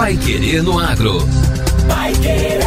Pai Querer no Agro. Pai Querer.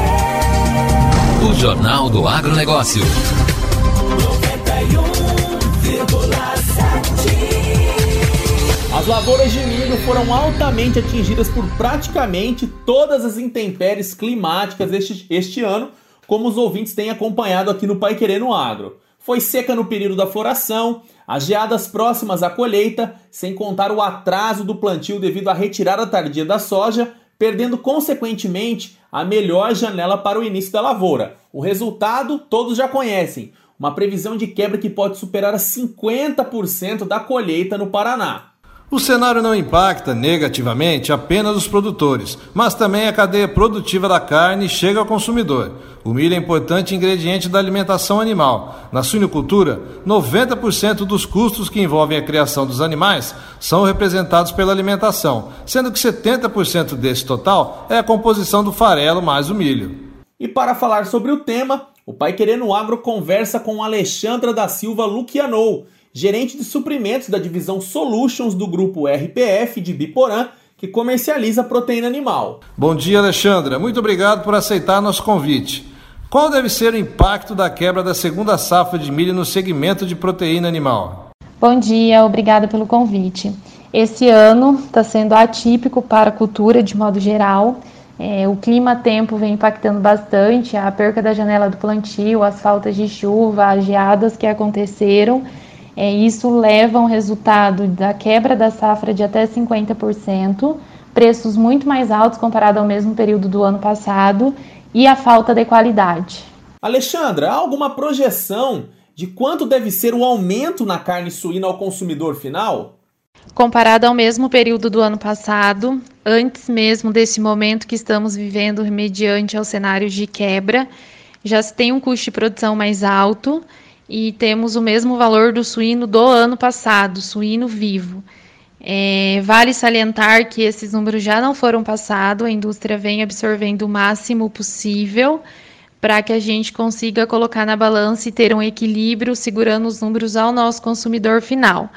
O Jornal do Agronegócio. 91,7. As lavouras de milho foram altamente atingidas por praticamente todas as intempéries climáticas este, este ano, como os ouvintes têm acompanhado aqui no Pai Querer no Agro. Foi seca no período da floração, as geadas próximas à colheita, sem contar o atraso do plantio devido à retirada tardia da soja, perdendo consequentemente a melhor janela para o início da lavoura. O resultado todos já conhecem: uma previsão de quebra que pode superar 50% da colheita no Paraná. O cenário não impacta negativamente apenas os produtores, mas também a cadeia produtiva da carne chega ao consumidor. O milho é importante ingrediente da alimentação animal. Na suinocultura, 90% dos custos que envolvem a criação dos animais são representados pela alimentação, sendo que 70% desse total é a composição do farelo mais o milho. E para falar sobre o tema, o Pai Querendo Agro conversa com Alexandra da Silva Lucianou, gerente de suprimentos da divisão Solutions do grupo RPF de Biporã, que comercializa proteína animal. Bom dia, Alexandra. Muito obrigado por aceitar nosso convite. Qual deve ser o impacto da quebra da segunda safra de milho no segmento de proteína animal? Bom dia, obrigada pelo convite. Esse ano está sendo atípico para a cultura de modo geral. É, o clima-tempo vem impactando bastante, a perca da janela do plantio, as faltas de chuva, as geadas que aconteceram é, isso leva a um resultado da quebra da safra de até 50%, preços muito mais altos comparado ao mesmo período do ano passado e a falta de qualidade. Alexandra, há alguma projeção de quanto deve ser o aumento na carne suína ao consumidor final? Comparado ao mesmo período do ano passado, antes mesmo desse momento que estamos vivendo mediante ao cenário de quebra, já se tem um custo de produção mais alto e temos o mesmo valor do suíno do ano passado, suíno vivo. É, vale salientar que esses números já não foram passados, a indústria vem absorvendo o máximo possível para que a gente consiga colocar na balança e ter um equilíbrio segurando os números ao nosso consumidor final.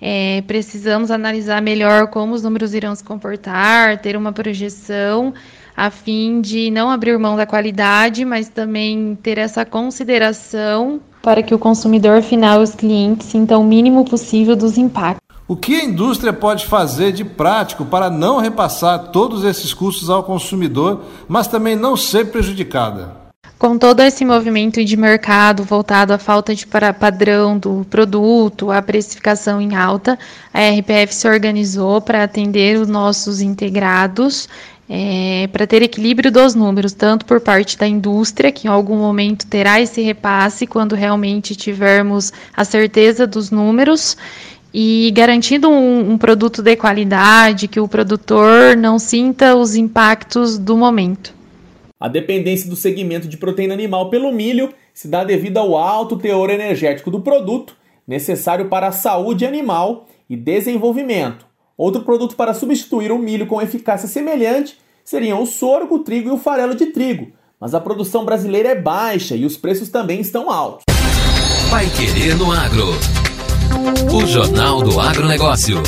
É, precisamos analisar melhor como os números irão se comportar, ter uma projeção a fim de não abrir mão da qualidade, mas também ter essa consideração para que o consumidor final e os clientes sintam o mínimo possível dos impactos. O que a indústria pode fazer de prático para não repassar todos esses custos ao consumidor, mas também não ser prejudicada? Com todo esse movimento de mercado voltado à falta de padrão do produto, a precificação em alta, a RPF se organizou para atender os nossos integrados é, para ter equilíbrio dos números, tanto por parte da indústria, que em algum momento terá esse repasse quando realmente tivermos a certeza dos números, e garantindo um, um produto de qualidade, que o produtor não sinta os impactos do momento. A dependência do segmento de proteína animal pelo milho se dá devido ao alto teor energético do produto, necessário para a saúde animal e desenvolvimento. Outro produto para substituir o milho com eficácia semelhante seriam o sorgo, o trigo e o farelo de trigo, mas a produção brasileira é baixa e os preços também estão altos. Vai querer no agro. O Jornal do Agronegócio.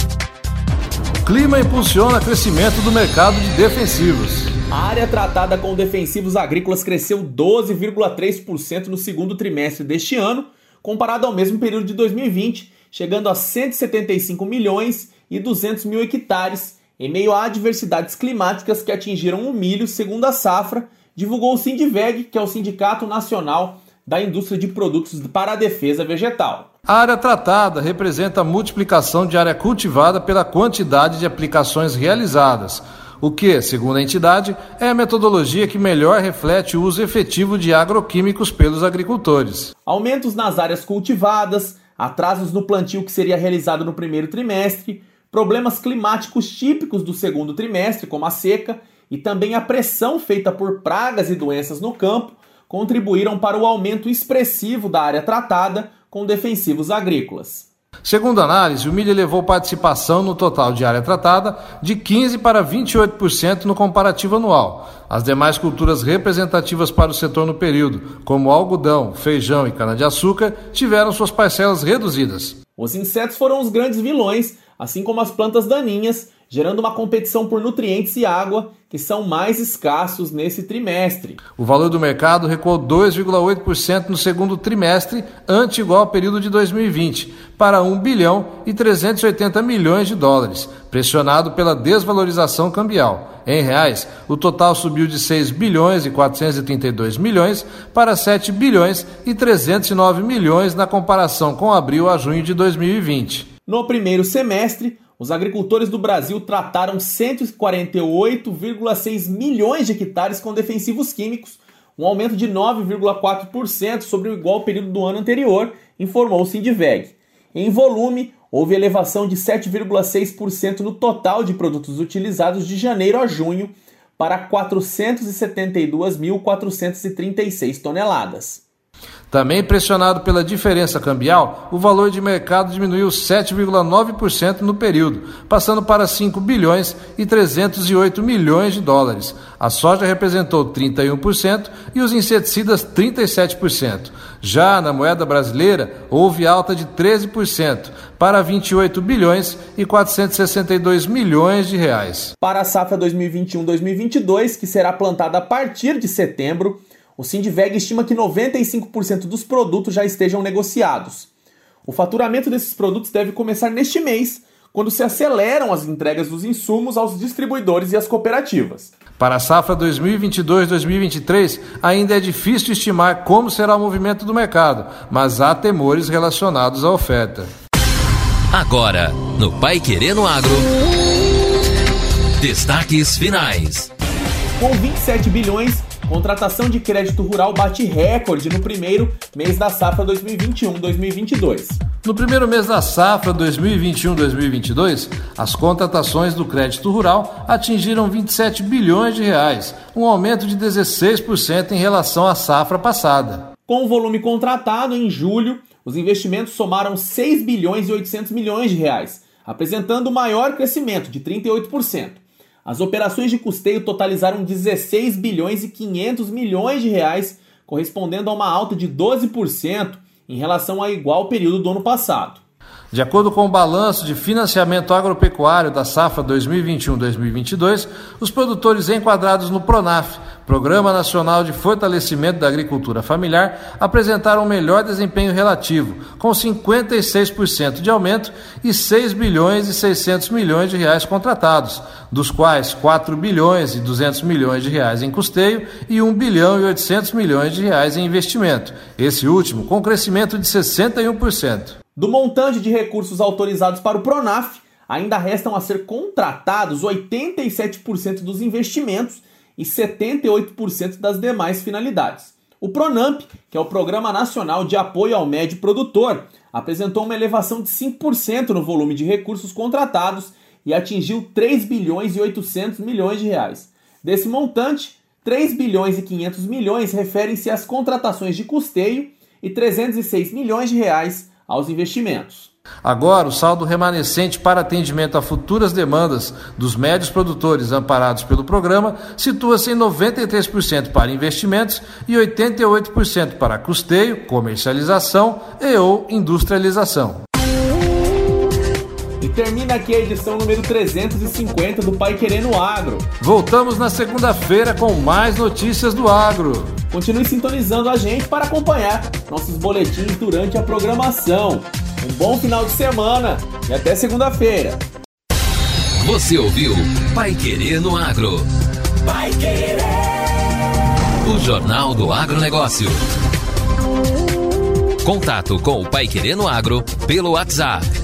O clima impulsiona crescimento do mercado de defensivos. A área tratada com defensivos agrícolas cresceu 12,3% no segundo trimestre deste ano, comparado ao mesmo período de 2020, chegando a 175 milhões e 200 mil hectares, em meio a adversidades climáticas que atingiram o milho, segundo a safra, divulgou o Sindiveg, que é o Sindicato Nacional da Indústria de Produtos para a Defesa Vegetal. A área tratada representa a multiplicação de área cultivada pela quantidade de aplicações realizadas, o que, segundo a entidade, é a metodologia que melhor reflete o uso efetivo de agroquímicos pelos agricultores. Aumentos nas áreas cultivadas, atrasos no plantio que seria realizado no primeiro trimestre, problemas climáticos típicos do segundo trimestre, como a seca, e também a pressão feita por pragas e doenças no campo, contribuíram para o aumento expressivo da área tratada com defensivos agrícolas. Segundo a análise, o milho elevou participação no total de área tratada de 15% para 28% no comparativo anual. As demais culturas representativas para o setor no período, como algodão, feijão e cana-de-açúcar, tiveram suas parcelas reduzidas. Os insetos foram os grandes vilões, assim como as plantas daninhas, gerando uma competição por nutrientes e água que são mais escassos nesse trimestre. O valor do mercado recuou 2,8% no segundo trimestre, ante igual ao período de 2020, para 1 bilhão e 380 milhões de dólares, pressionado pela desvalorização cambial. Em reais, o total subiu de 6 bilhões e 432 milhões para 7 bilhões e 309 milhões na comparação com abril a junho de 2020. No primeiro semestre, os agricultores do Brasil trataram 148,6 milhões de hectares com defensivos químicos, um aumento de 9,4% sobre o igual período do ano anterior, informou o Sindiveg. Em volume, houve elevação de 7,6% no total de produtos utilizados de janeiro a junho para 472.436 toneladas. Também pressionado pela diferença cambial, o valor de mercado diminuiu 7,9% no período, passando para 5 bilhões e 308 milhões de dólares. A soja representou 31% e os inseticidas 37%. Já na moeda brasileira, houve alta de 13% para 28 bilhões e 462 milhões de reais. Para a safra 2021-2022, que será plantada a partir de setembro, o Sindveg estima que 95% dos produtos já estejam negociados. O faturamento desses produtos deve começar neste mês, quando se aceleram as entregas dos insumos aos distribuidores e às cooperativas. Para a safra 2022-2023, ainda é difícil estimar como será o movimento do mercado, mas há temores relacionados à oferta. Agora, no Pai Querendo Agro. Destaques finais. Com 27 bilhões, Contratação de crédito rural bate recorde no primeiro mês da safra 2021-2022. No primeiro mês da safra 2021-2022, as contratações do crédito rural atingiram 27 bilhões de reais, um aumento de 16% em relação à safra passada. Com o volume contratado em julho, os investimentos somaram 6 bilhões e 800 milhões de reais, apresentando o maior crescimento de 38%. As operações de custeio totalizaram 16 bilhões e 500 milhões de reais, correspondendo a uma alta de 12% em relação ao igual período do ano passado. De acordo com o balanço de financiamento agropecuário da safra 2021-2022, os produtores enquadrados no PRONAF, Programa Nacional de Fortalecimento da Agricultura Familiar, apresentaram melhor desempenho relativo, com 56% de aumento e 6 bilhões e 600 milhões de reais contratados, dos quais 4 bilhões e 200 milhões de reais em custeio e 1 bilhão e 800 milhões de reais em investimento, esse último com crescimento de 61%. Do montante de recursos autorizados para o Pronaf, ainda restam a ser contratados 87% dos investimentos e 78% das demais finalidades. O Pronamp, que é o Programa Nacional de Apoio ao Médio Produtor, apresentou uma elevação de 5% no volume de recursos contratados e atingiu 3 bilhões e 800 milhões de reais. Desse montante, 3 bilhões e 500 milhões referem-se às contratações de custeio e 306 milhões de reais aos investimentos. Agora, o saldo remanescente para atendimento a futuras demandas dos médios produtores amparados pelo programa situa-se em 93% para investimentos e 88% para custeio, comercialização e ou industrialização. Termina aqui a edição número 350 do Pai Querendo Agro. Voltamos na segunda-feira com mais notícias do agro. Continue sintonizando a gente para acompanhar nossos boletins durante a programação. Um bom final de semana e até segunda-feira. Você ouviu Pai Querer no Agro. Vai querer. O Jornal do Agronegócio. Contato com o Pai Querer no Agro pelo WhatsApp